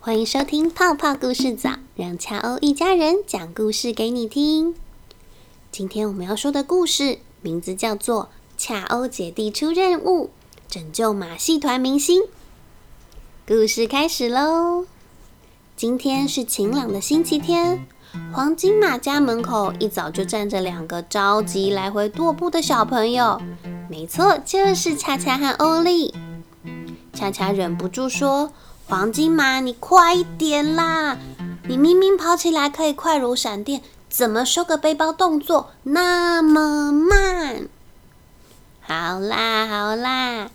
欢迎收听泡泡故事早，让恰欧一家人讲故事给你听。今天我们要说的故事名字叫做《恰欧姐弟出任务，拯救马戏团明星》。故事开始喽！今天是晴朗的星期天，黄金马家门口一早就站着两个着急来回踱步的小朋友。没错，就是恰恰和欧丽。恰恰忍不住说：“黄金马，你快一点啦！你明明跑起来可以快如闪电，怎么收个背包动作那么慢？”好啦好啦，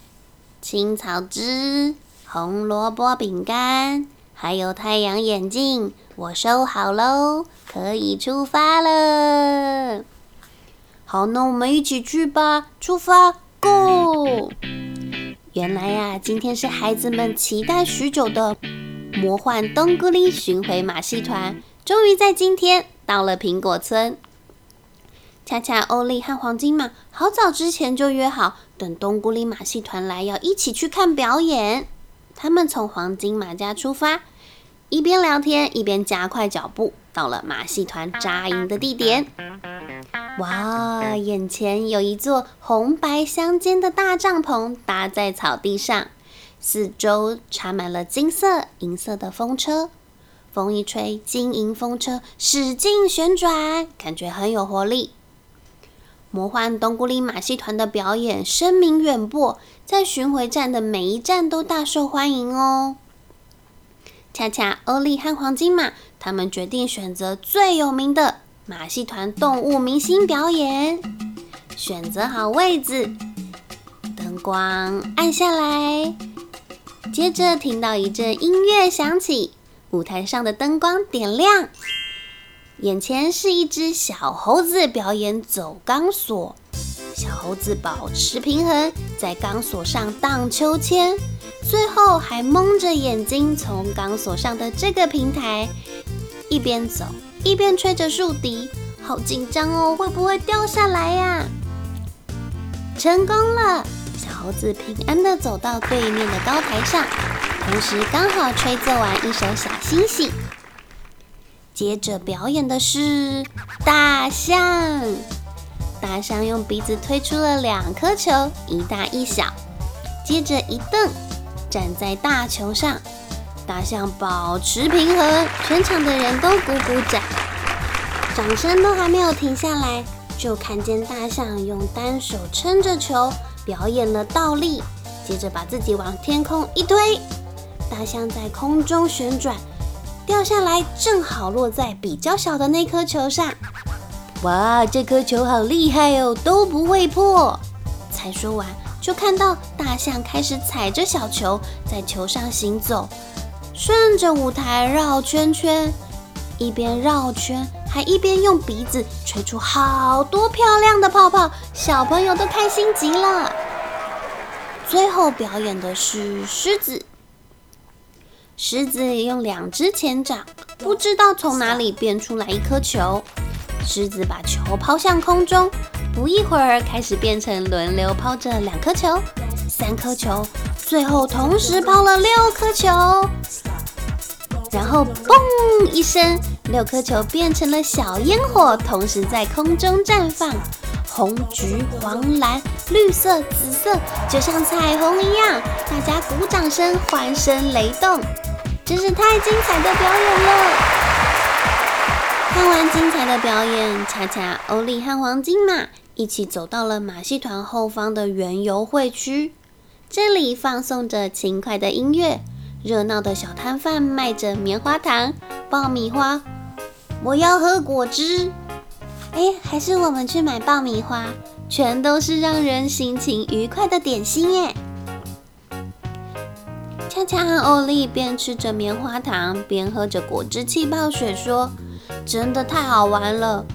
青草汁、红萝卜饼干，还有太阳眼镜，我收好喽，可以出发了。好，那我们一起去吧！出发，Go！原来呀，今天是孩子们期待许久的魔幻冬菇里巡回马戏团，终于在今天到了苹果村。恰恰、欧丽和黄金马好早之前就约好，等冬菇里马戏团来要一起去看表演。他们从黄金马家出发，一边聊天一边加快脚步，到了马戏团扎营的地点。哇！眼前有一座红白相间的大帐篷搭在草地上，四周插满了金色、银色的风车。风一吹，金银风车使劲旋转，感觉很有活力。魔幻冬菇里马戏团的表演声名远播，在巡回站的每一站都大受欢迎哦。恰恰、欧丽和黄金马，他们决定选择最有名的。马戏团动物明星表演，选择好位置，灯光暗下来，接着听到一阵音乐响起，舞台上的灯光点亮，眼前是一只小猴子表演走钢索，小猴子保持平衡，在钢索上荡秋千，最后还蒙着眼睛从钢索上的这个平台一边走。一边吹着竖笛，好紧张哦，会不会掉下来呀？成功了，小猴子平安的走到对面的高台上，同时刚好吹奏完一首小星星。接着表演的是大象，大象用鼻子推出了两颗球，一大一小，接着一蹬，站在大球上。大象保持平衡，全场的人都鼓鼓掌，掌声都还没有停下来，就看见大象用单手撑着球表演了倒立，接着把自己往天空一推，大象在空中旋转，掉下来正好落在比较小的那颗球上。哇，这颗球好厉害哦，都不会破。才说完，就看到大象开始踩着小球在球上行走。顺着舞台绕圈圈，一边绕圈还一边用鼻子吹出好多漂亮的泡泡，小朋友都开心极了。最后表演的是狮子，狮子用两只前掌，不知道从哪里变出来一颗球，狮子把球抛向空中，不一会儿开始变成轮流抛着两颗球、三颗球。最后同时抛了六颗球，然后嘣一声，六颗球变成了小烟火，同时在空中绽放，红、橘、黄、蓝、绿色、紫色，就像彩虹一样。大家鼓掌声、欢声雷动，真是太精彩的表演了！看完精彩的表演，恰恰、欧丽和黄金马一起走到了马戏团后方的园游会区。这里放送着轻快的音乐，热闹的小摊贩卖着棉花糖、爆米花。我要喝果汁。哎，还是我们去买爆米花，全都是让人心情愉快的点心耶。恰恰和欧丽边吃着棉花糖，边喝着果汁气泡水，说：“真的太好玩了，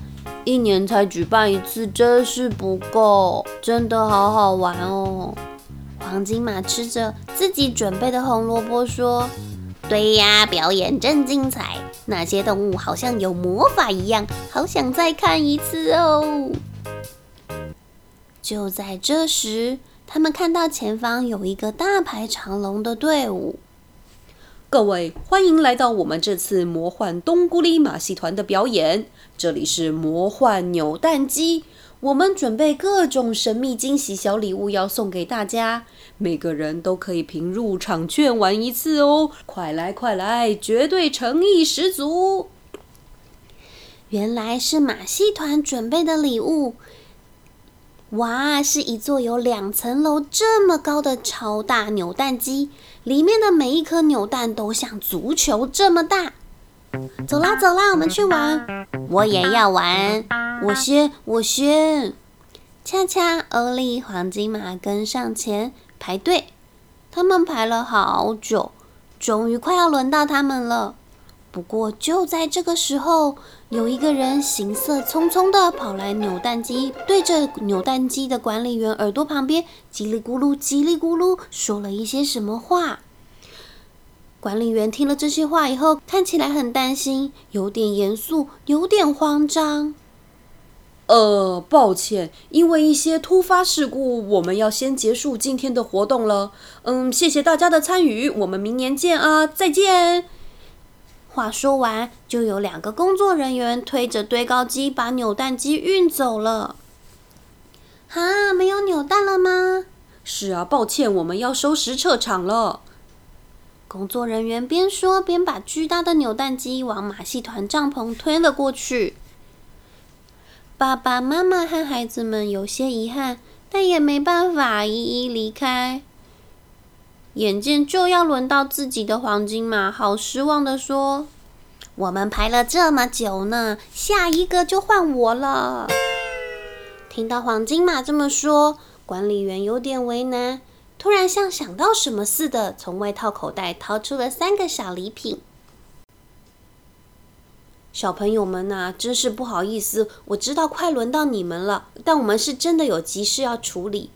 一年才举办一次，真是不够，真的好好玩哦。”黄金马吃着自己准备的红萝卜，说：“对呀，表演真精彩，那些动物好像有魔法一样，好想再看一次哦。”就在这时，他们看到前方有一个大排长龙的队伍。各位，欢迎来到我们这次魔幻冬菇里马戏团的表演。这里是魔幻扭蛋机，我们准备各种神秘惊喜小礼物要送给大家，每个人都可以凭入场券玩一次哦！快来快来，绝对诚意十足。原来是马戏团准备的礼物。哇，是一座有两层楼这么高的超大扭蛋机，里面的每一颗扭蛋都像足球这么大。走啦走啦，我们去玩。我也要玩，我先我先。恰恰、欧丽、黄金马跟上前排队，他们排了好久，终于快要轮到他们了。不过就在这个时候，有一个人行色匆匆的跑来扭蛋机，对着扭蛋机的管理员耳朵旁边叽里咕噜、叽里咕噜说了一些什么话。管理员听了这些话以后，看起来很担心，有点严肃，有点慌张。呃，抱歉，因为一些突发事故，我们要先结束今天的活动了。嗯，谢谢大家的参与，我们明年见啊，再见。话说完，就有两个工作人员推着堆高机把扭蛋机运走了。哈，没有扭蛋了吗？是啊，抱歉，我们要收拾撤场了。工作人员边说边把巨大的扭蛋机往马戏团帐篷推了过去。爸爸妈妈和孩子们有些遗憾，但也没办法一一离开。眼见就要轮到自己的黄金马，好失望的说：“我们排了这么久呢，下一个就换我了。”听到黄金马这么说，管理员有点为难，突然像想到什么似的，从外套口袋掏出了三个小礼品。小朋友们呐，真是不好意思，我知道快轮到你们了，但我们是真的有急事要处理。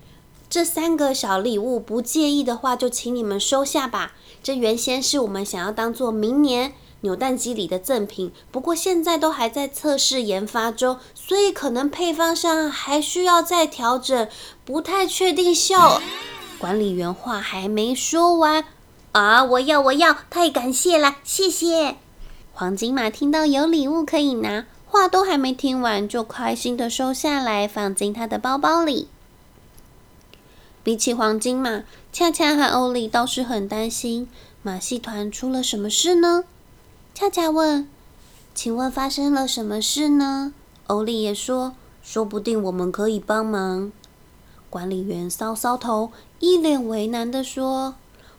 这三个小礼物不介意的话，就请你们收下吧。这原先是我们想要当做明年扭蛋机里的赠品，不过现在都还在测试研发中，所以可能配方上还需要再调整，不太确定效。管理员话还没说完啊！我要，我要，太感谢了，谢谢。黄金马听到有礼物可以拿，话都还没听完，就开心的收下来，放进他的包包里。比起黄金马，恰恰和欧丽倒是很担心马戏团出了什么事呢？恰恰问：“请问发生了什么事呢？”欧丽也说：“说不定我们可以帮忙。”管理员搔搔头，一脸为难的说。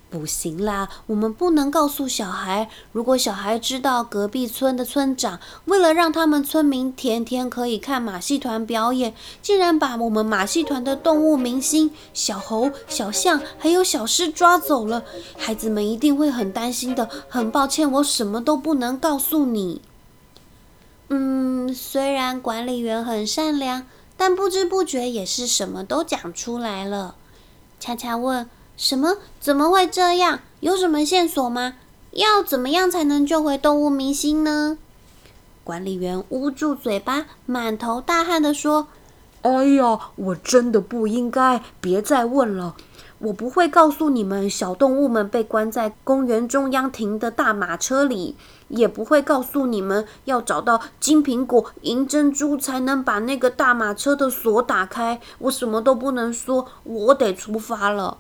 不行啦，我们不能告诉小孩。如果小孩知道隔壁村的村长为了让他们村民天天可以看马戏团表演，竟然把我们马戏团的动物明星小猴、小象还有小狮抓走了，孩子们一定会很担心的。很抱歉，我什么都不能告诉你。嗯，虽然管理员很善良，但不知不觉也是什么都讲出来了。恰恰问。什么？怎么会这样？有什么线索吗？要怎么样才能救回动物明星呢？管理员捂住嘴巴，满头大汗的说：“哎呀，我真的不应该，别再问了。我不会告诉你们，小动物们被关在公园中央停的大马车里，也不会告诉你们要找到金苹果、银珍珠才能把那个大马车的锁打开。我什么都不能说，我得出发了。”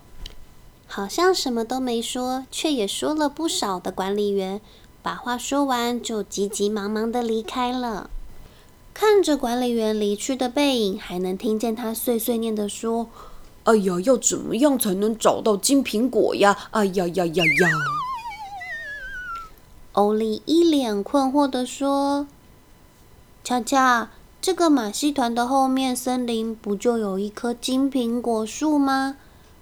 好像什么都没说，却也说了不少的管理员，把话说完就急急忙忙的离开了。看着管理员离去的背影，还能听见他碎碎念的说：“哎呀，要怎么样才能找到金苹果呀？哎呀呀呀呀！”欧丽一脸困惑的说：“恰恰，这个马戏团的后面森林不就有一棵金苹果树吗？”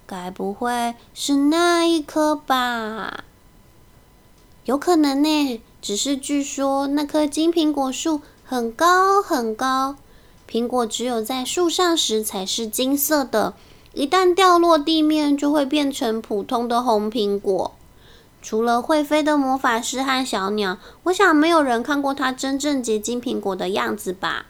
该不会是那一棵吧？有可能呢。只是据说那棵金苹果树很高很高，苹果只有在树上时才是金色的，一旦掉落地面就会变成普通的红苹果。除了会飞的魔法师和小鸟，我想没有人看过它真正结金苹果的样子吧。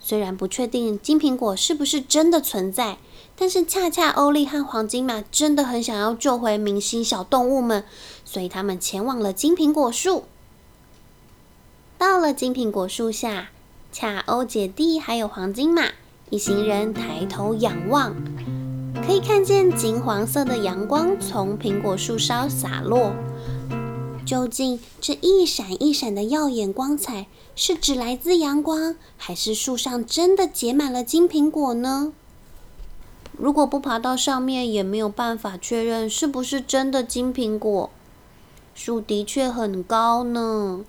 虽然不确定金苹果是不是真的存在。但是恰恰欧利和黄金马真的很想要救回明星小动物们，所以他们前往了金苹果树。到了金苹果树下，恰欧姐弟还有黄金马一行人抬头仰望，可以看见金黄色的阳光从苹果树梢洒落。究竟这一闪一闪的耀眼光彩，是只来自阳光，还是树上真的结满了金苹果呢？如果不爬到上面，也没有办法确认是不是真的金苹果。树的确很高呢。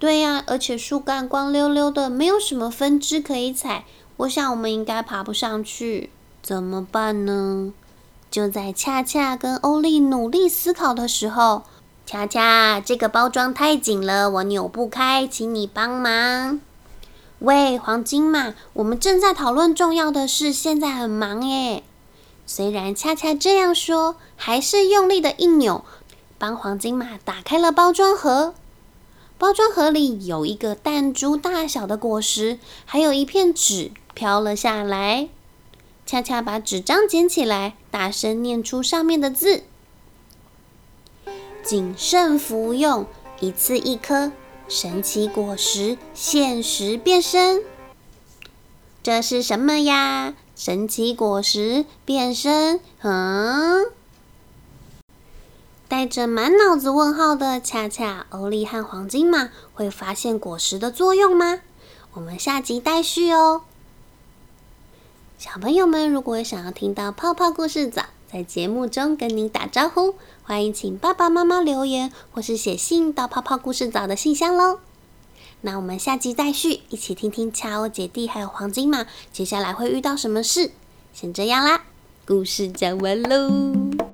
对呀，而且树干光溜溜的，没有什么分支可以踩。我想我们应该爬不上去，怎么办呢？就在恰恰跟欧丽努力思考的时候，恰恰，这个包装太紧了，我扭不开，请你帮忙。喂，黄金马，我们正在讨论重要的事，现在很忙耶。虽然恰恰这样说，还是用力的一扭，帮黄金马打开了包装盒。包装盒里有一个弹珠大小的果实，还有一片纸飘了下来。恰恰把纸张捡起来，大声念出上面的字：“谨慎服用，一次一颗。”神奇果实限时变身，这是什么呀？神奇果实变身，嗯？带着满脑子问号的恰恰、欧丽和黄金马会发现果实的作用吗？我们下集待续哦。小朋友们，如果想要听到泡泡故事早在节目中跟您打招呼。欢迎请爸爸妈妈留言，或是写信到泡泡故事早的信箱喽。那我们下集再续，一起听听恰欧姐弟还有黄金马接下来会遇到什么事。先这样啦，故事讲完喽。